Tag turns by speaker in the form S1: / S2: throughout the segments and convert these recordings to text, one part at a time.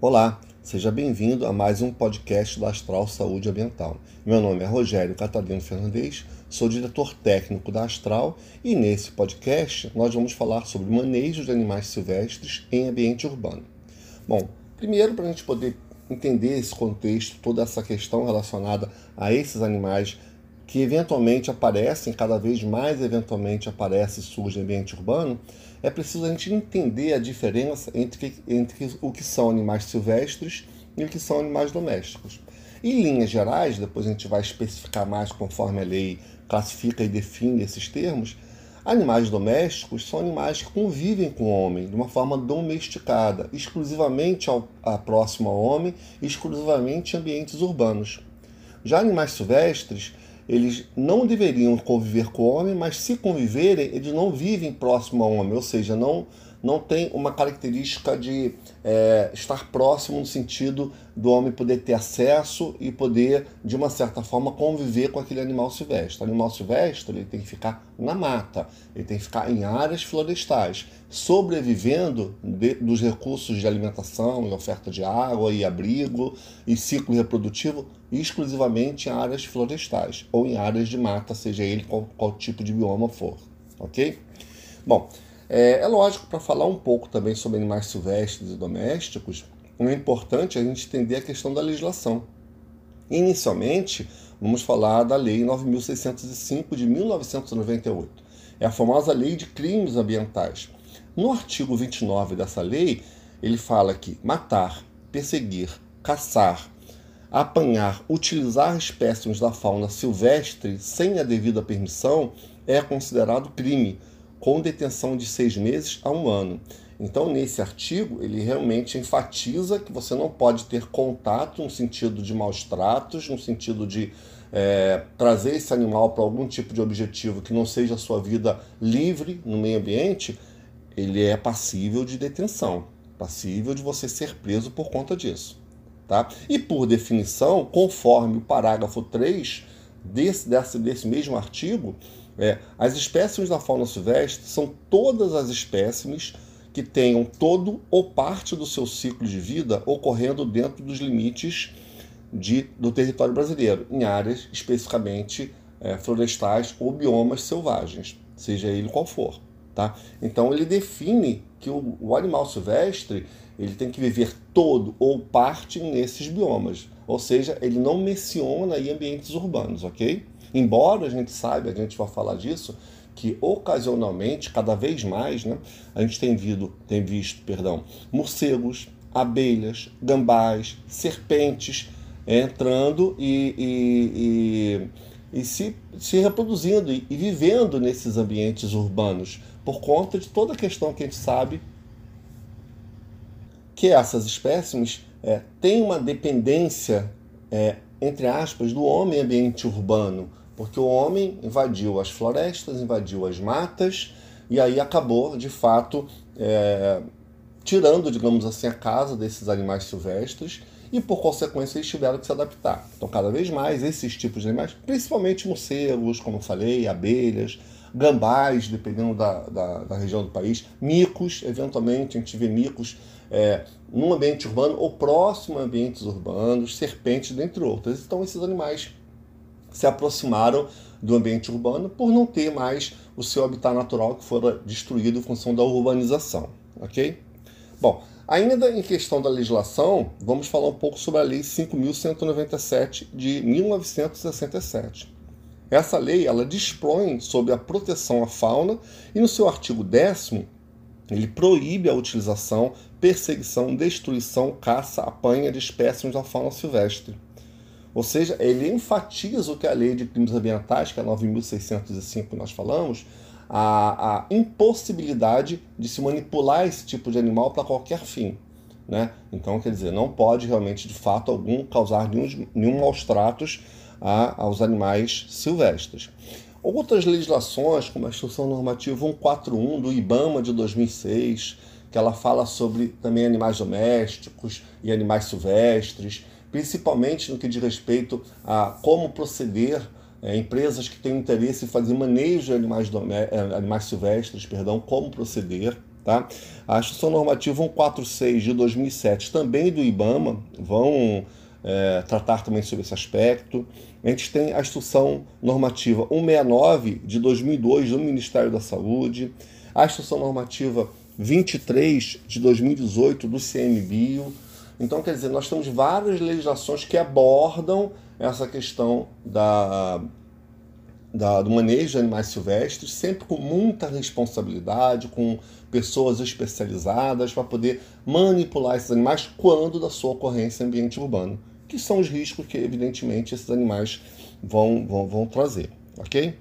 S1: Olá, seja bem-vindo a mais um podcast da Astral Saúde Ambiental. Meu nome é Rogério Catalino Fernandes, sou diretor técnico da Astral e nesse podcast nós vamos falar sobre manejo de animais silvestres em ambiente urbano. Bom, primeiro para a gente poder entender esse contexto, toda essa questão relacionada a esses animais que eventualmente aparecem, cada vez mais eventualmente aparecem e surgem em ambiente urbano, é preciso a gente entender a diferença entre, entre o que são animais silvestres e o que são animais domésticos. Em linhas gerais, depois a gente vai especificar mais conforme a lei classifica e define esses termos, animais domésticos são animais que convivem com o homem de uma forma domesticada, exclusivamente ao, a próximo ao homem, exclusivamente em ambientes urbanos. Já animais silvestres eles não deveriam conviver com o homem, mas se conviverem, eles não vivem próximo ao homem, ou seja, não não tem uma característica de é, estar próximo no sentido do homem poder ter acesso e poder, de uma certa forma, conviver com aquele animal silvestre. O animal silvestre ele tem que ficar na mata, ele tem que ficar em áreas florestais, sobrevivendo de, dos recursos de alimentação e oferta de água e abrigo e ciclo reprodutivo exclusivamente em áreas florestais ou em áreas de mata, seja ele qual, qual tipo de bioma for. Ok? Bom, é, é lógico, para falar um pouco também sobre animais silvestres e domésticos, é importante a gente entender a questão da legislação. Inicialmente, vamos falar da Lei 9.605 de 1998. É a famosa Lei de Crimes Ambientais. No artigo 29 dessa lei, ele fala que matar, perseguir, caçar, apanhar, utilizar espécimes da fauna silvestre sem a devida permissão é considerado crime, com detenção de seis meses a um ano. Então, nesse artigo, ele realmente enfatiza que você não pode ter contato no sentido de maus tratos, no sentido de é, trazer esse animal para algum tipo de objetivo que não seja a sua vida livre no meio ambiente, ele é passível de detenção, passível de você ser preso por conta disso. Tá? E por definição, conforme o parágrafo 3 desse, desse, desse mesmo artigo, é, as espécimes da fauna silvestre são todas as espécimes que tenham todo ou parte do seu ciclo de vida ocorrendo dentro dos limites de, do território brasileiro, em áreas especificamente é, florestais ou biomas selvagens, seja ele qual for. Tá? Então ele define que o, o animal silvestre ele tem que viver todo ou parte nesses biomas, ou seja, ele não menciona em ambientes urbanos, ok? Embora a gente saiba, a gente vai falar disso, que ocasionalmente, cada vez mais, né, a gente tem, visto, tem visto perdão, morcegos, abelhas, gambás, serpentes entrando e, e, e, e se, se reproduzindo e, e vivendo nesses ambientes urbanos, por conta de toda a questão que a gente sabe que essas espécimes é, têm uma dependência, é, entre aspas, do homem ambiente urbano porque o homem invadiu as florestas, invadiu as matas e aí acabou, de fato, é, tirando, digamos assim, a casa desses animais silvestres e, por consequência, eles tiveram que se adaptar. Então, cada vez mais, esses tipos de animais, principalmente morcegos, como falei, abelhas, gambás, dependendo da, da, da, região do país, micos, eventualmente a gente vê micos é, num ambiente urbano ou próximo a ambientes urbanos, serpentes, dentre outras. Então, esses animais se aproximaram do ambiente urbano por não ter mais o seu habitat natural que fora destruído em função da urbanização, ok? Bom, ainda em questão da legislação, vamos falar um pouco sobre a Lei 5.197 de 1967. Essa lei ela dispõe sobre a proteção à fauna e no seu artigo 10 ele proíbe a utilização, perseguição, destruição, caça, apanha de espécimes da fauna silvestre ou seja, ele enfatiza o que a lei de crimes ambientais, que é a 9.605 que nós falamos, a, a, impossibilidade de se manipular esse tipo de animal para qualquer fim. Né? Então, quer dizer, não pode realmente, de fato algum, causar nenhum, nenhum maus tratos a, aos animais silvestres. Outras legislações, como a Instrução Normativa 141 do IBAMA de 2006, que ela fala sobre também animais domésticos e animais silvestres, principalmente no que diz respeito a como proceder é, empresas que têm interesse em fazer manejo de animais, é, animais silvestres, perdão, como proceder, Tá? A Instrução Normativa 146 de 2007, também do IBAMA, vão é, tratar também sobre esse aspecto. A gente tem a Instrução Normativa 169 de 2002 do Ministério da Saúde, a Instrução Normativa 23 de 2018 do CMBio. Então, quer dizer, nós temos várias legislações que abordam essa questão da da, do manejo de animais silvestres, sempre com muita responsabilidade, com pessoas especializadas para poder manipular esses animais quando da sua ocorrência em ambiente urbano, que são os riscos que, evidentemente, esses animais vão, vão, vão trazer, ok?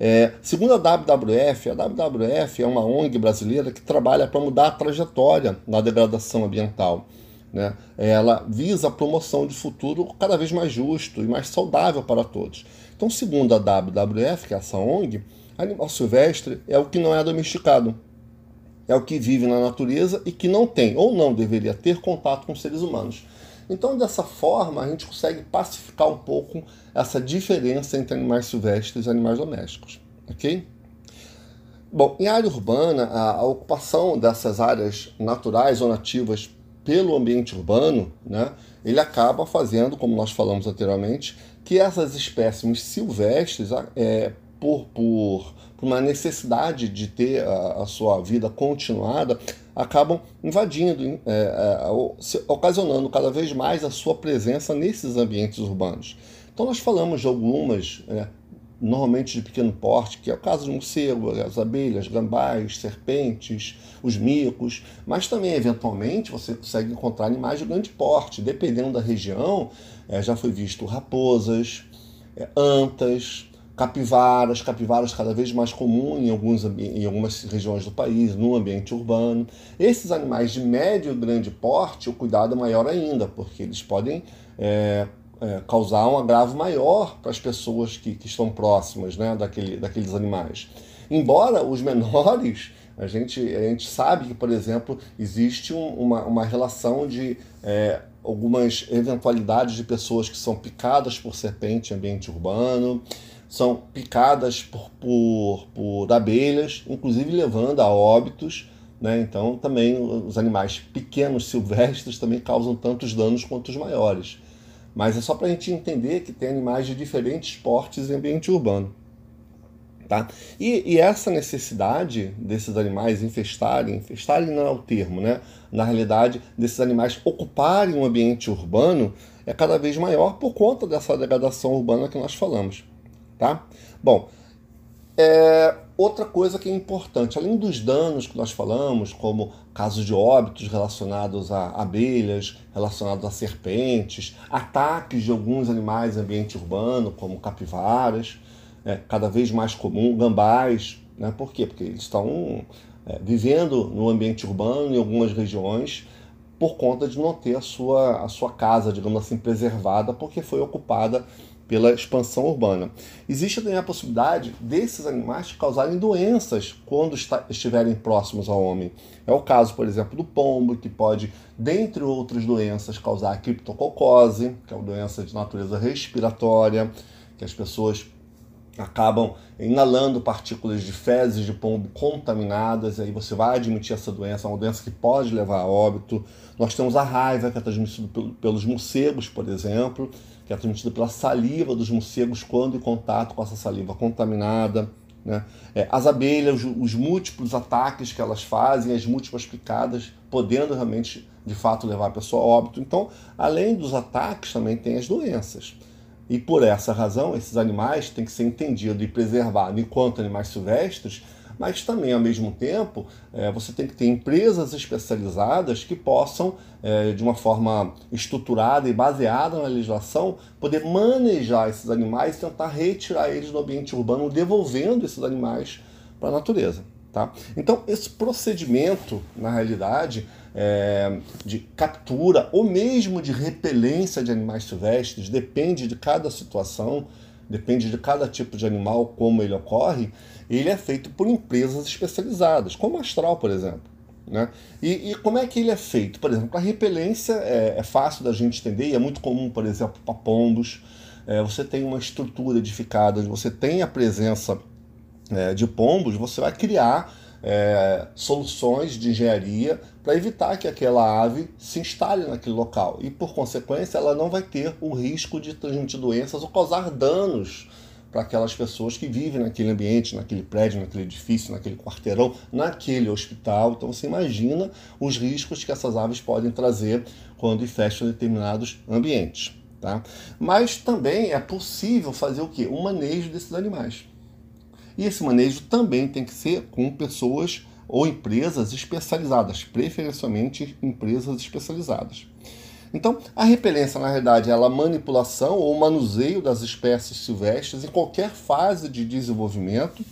S1: É, segundo a WWF, a WWF é uma ONG brasileira que trabalha para mudar a trajetória na degradação ambiental. Né? Ela visa a promoção de futuro cada vez mais justo e mais saudável para todos. Então, segundo a WWF, que é essa ONG, animal silvestre é o que não é domesticado. É o que vive na natureza e que não tem ou não deveria ter contato com seres humanos. Então, dessa forma, a gente consegue pacificar um pouco essa diferença entre animais silvestres e animais domésticos. Ok? Bom, em área urbana, a, ocupação dessas áreas naturais ou nativas pelo ambiente urbano, né, ele acaba fazendo, como nós falamos anteriormente, que essas espécimes silvestres, é, por, por, por uma necessidade de ter a, a sua vida continuada, acabam invadindo, é, é, ocasionando cada vez mais a sua presença nesses ambientes urbanos. Então, nós falamos de algumas é, normalmente de pequeno porte, que é o caso do morcego, as abelhas, gambás, serpentes, os micos, mas também, eventualmente, você consegue encontrar animais de grande porte. Dependendo da região, é, já foi visto raposas, é, antas, capivaras, capivaras cada vez mais comum em, alguns, em algumas regiões do país, no ambiente urbano. Esses animais de médio e grande porte, o cuidado é maior ainda, porque eles podem é, é, causar um agravo maior para as pessoas que, que estão próximas né, daquele, daqueles animais. Embora os menores, a gente, a gente sabe que, por exemplo, existe um, uma, uma relação de é, algumas eventualidades de pessoas que são picadas por serpente em ambiente urbano, são picadas por, por, por abelhas, inclusive levando a óbitos. Né? Então, também os animais pequenos silvestres também causam tantos danos quanto os maiores. Mas é só para a gente entender que tem animais de diferentes portes em ambiente urbano. Tá? E, e, essa necessidade desses animais infestarem, infestarem não é o termo, né? Na realidade, desses animais ocuparem um ambiente urbano é cada vez maior por conta dessa degradação urbana que nós falamos, tá? Bom, é, outra coisa que é importante, além dos danos que nós falamos, como casos de óbitos relacionados a abelhas, relacionados a serpentes, ataques de alguns animais em ambiente urbano, como capivaras, é, cada vez mais comum, gambás, né? por quê? Porque eles estão é, vivendo no ambiente urbano em algumas regiões por conta de não ter a sua, a sua casa, digamos assim, preservada, porque foi ocupada pela expansão urbana. Existe também a possibilidade desses animais causarem doenças quando estiverem próximos ao homem. É o caso, por exemplo, do pombo, que pode, dentre outras doenças, causar a criptococose, que é uma doença de natureza respiratória, que as pessoas acabam inalando partículas de fezes de pombo contaminadas, e aí você vai admitir essa doença, uma doença que pode levar a óbito. Nós temos a raiva, que é transmitida pelos morcegos, por exemplo, que é transmitida pela saliva dos morcegos quando em contato com essa saliva contaminada. Né? É, as abelhas, os, os múltiplos ataques que elas fazem, as múltiplas picadas, podendo realmente, de fato, levar a pessoa a óbito. Então, além dos ataques, também tem as doenças. E por essa razão, esses animais têm que ser entendidos e preservados enquanto animais silvestres, mas também, ao mesmo tempo, é, você tem que ter empresas especializadas que possam, é, de uma forma estruturada e baseada na legislação, poder manejar esses animais e tentar retirar eles do ambiente urbano, devolvendo esses animais para a natureza. Tá? Então, esse procedimento, na realidade, é, de captura ou mesmo de repelência de animais silvestres, depende de cada situação, depende de cada tipo de animal, como ele ocorre, ele é feito por empresas especializadas, como a Astral, por exemplo. Né? E, e, como é que ele é feito? Por exemplo, a repelência é, é fácil da gente entender e é muito comum, por exemplo, para pombos. É, você tem uma estrutura edificada, você tem a presença é, de pombos, você vai criar é, soluções de engenharia para evitar que aquela ave se instale naquele local e, por consequência, ela não vai ter o risco de transmitir doenças ou causar danos para aquelas pessoas que vivem naquele ambiente, naquele prédio, naquele edifício, naquele quarteirão, naquele hospital. Então você imagina os riscos que essas aves podem trazer quando infestam determinados ambientes. Tá? Mas também é possível fazer o quê? O manejo desses animais. E esse manejo também tem que ser com pessoas ou empresas especializadas, preferencialmente empresas especializadas. Então, a repelência, na realidade, é a manipulação ou manuseio das espécies silvestres em qualquer fase de desenvolvimento,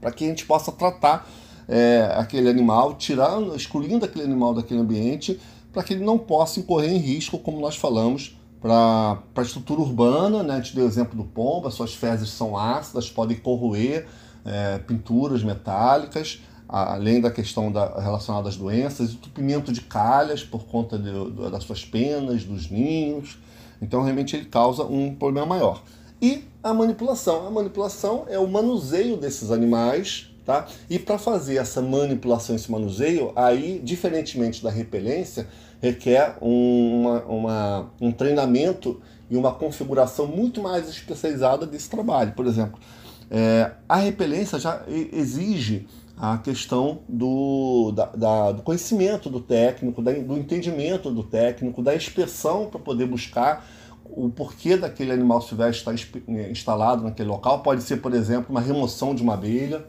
S1: para que a gente possa tratar é, aquele animal, tirando, excluindo aquele animal daquele ambiente, para que ele não possa incorrer em risco, como nós falamos, para a estrutura urbana, né? a gente deu o exemplo do pombo, as suas fezes são ácidas, podem corroer é, pinturas metálicas, além da questão da, relacionada às doenças, entupimento de calhas por conta de, de, das suas penas, dos ninhos. Então, realmente, ele causa um problema maior. E a manipulação. A manipulação é o manuseio desses animais, tá? E para fazer essa manipulação, esse manuseio, aí, diferentemente da repelência, requer uma, uma, um treinamento e uma configuração muito mais especializada desse trabalho. Por exemplo, é, a repelência já exige a questão do, da, da, do conhecimento do técnico, da, do entendimento do técnico, da inspeção para poder buscar o porquê daquele animal silvestre estar eh, instalado naquele local. Pode ser, por exemplo, uma remoção de uma abelha,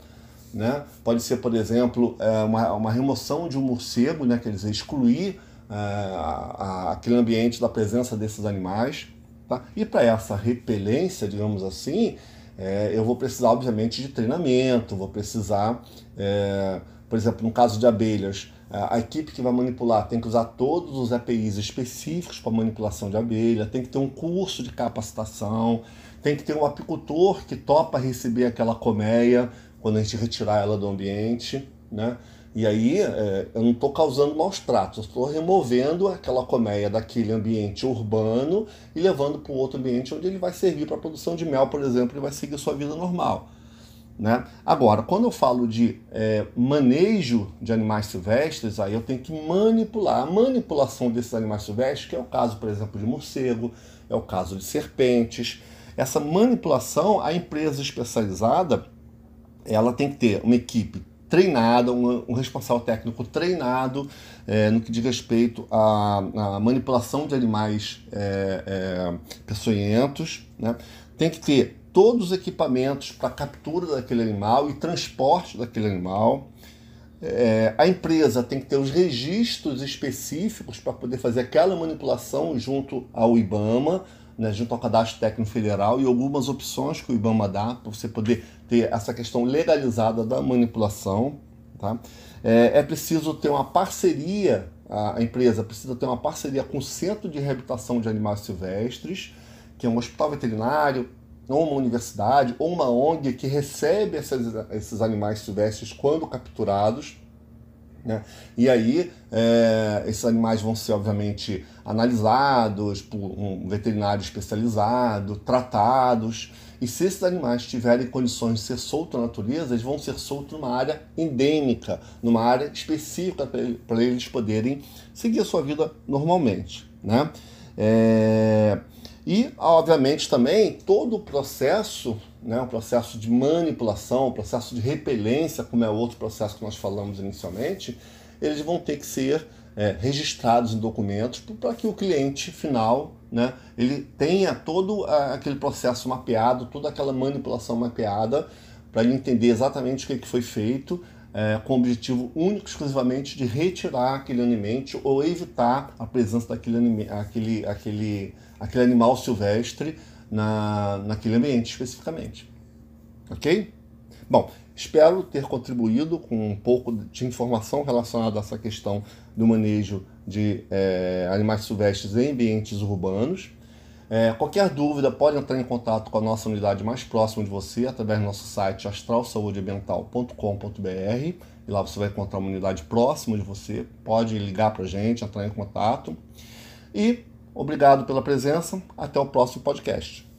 S1: né? pode ser, por exemplo, eh, uma, uma remoção de um morcego, né? quer dizer, excluir é, a, aquele ambiente da presença desses animais. Tá? E para essa repelência, digamos assim, é, eu vou precisar, obviamente, de treinamento, vou precisar, é, por exemplo, no caso de abelhas, a equipe que vai manipular tem que usar todos os EPIs específicos para manipulação de abelha, tem que ter um curso de capacitação, tem que ter um apicultor que topa receber aquela colmeia quando a gente retirar ela do ambiente, né? E aí é, eu não estou causando maus tratos, estou removendo aquela colmeia daquele ambiente urbano e levando para um outro ambiente onde ele vai servir para a produção de mel, por exemplo, e vai seguir sua vida normal. Né? Agora, quando eu falo de é, manejo de animais silvestres, aí eu tenho que manipular. A manipulação desses animais silvestres, que é o caso, por exemplo, de morcego, é o caso de serpentes. Essa manipulação, a empresa especializada, ela tem que ter uma equipe treinada, um, um responsável técnico treinado é, no que diz respeito à, à manipulação de animais é, é, peçonhentos. Né? Tem que ter todos os equipamentos para captura daquele animal e transporte daquele animal. É, a empresa tem que ter os registros específicos para poder fazer aquela manipulação junto ao IBAMA, né, junto ao Cadastro Técnico Federal e algumas opções que o IBAMA dá para você poder ter essa questão legalizada da manipulação. Tá? É, é preciso ter uma parceria, a empresa precisa ter uma parceria com o Centro de Reabilitação de Animais Silvestres, que é um hospital veterinário, ou uma universidade, ou uma ONG que recebe esses, esses animais silvestres quando capturados né? E aí, é, esses animais vão ser, obviamente, analisados por um veterinário especializado, tratados. E se esses animais tiverem condições de ser soltos na natureza, eles vão ser soltos numa área endêmica, numa área específica para eles poderem seguir a sua vida normalmente. Né? É... E, obviamente, também todo o processo né, um processo de manipulação, um processo de repelência, como é o outro processo que nós falamos inicialmente, eles vão ter que ser é, registrados em documentos para que o cliente final né, ele tenha todo aquele processo mapeado, toda aquela manipulação mapeada, para ele entender exatamente o que, que foi feito, é, com o objetivo único exclusivamente de retirar aquele alimento ou evitar a presença daquele aquele, aquele, aquele animal silvestre na, naquele ambiente especificamente. Ok? Bom, espero ter contribuído com um pouco de informação relacionada a essa questão do manejo de é, animais silvestres em ambientes urbanos. É, qualquer dúvida pode entrar em contato com a nossa unidade mais próxima de você através do nosso site astralsaudeambiental.com.br e lá você vai encontrar uma unidade próxima de você. Pode ligar para a gente, entrar em contato. E Obrigado pela presença. Até o próximo podcast.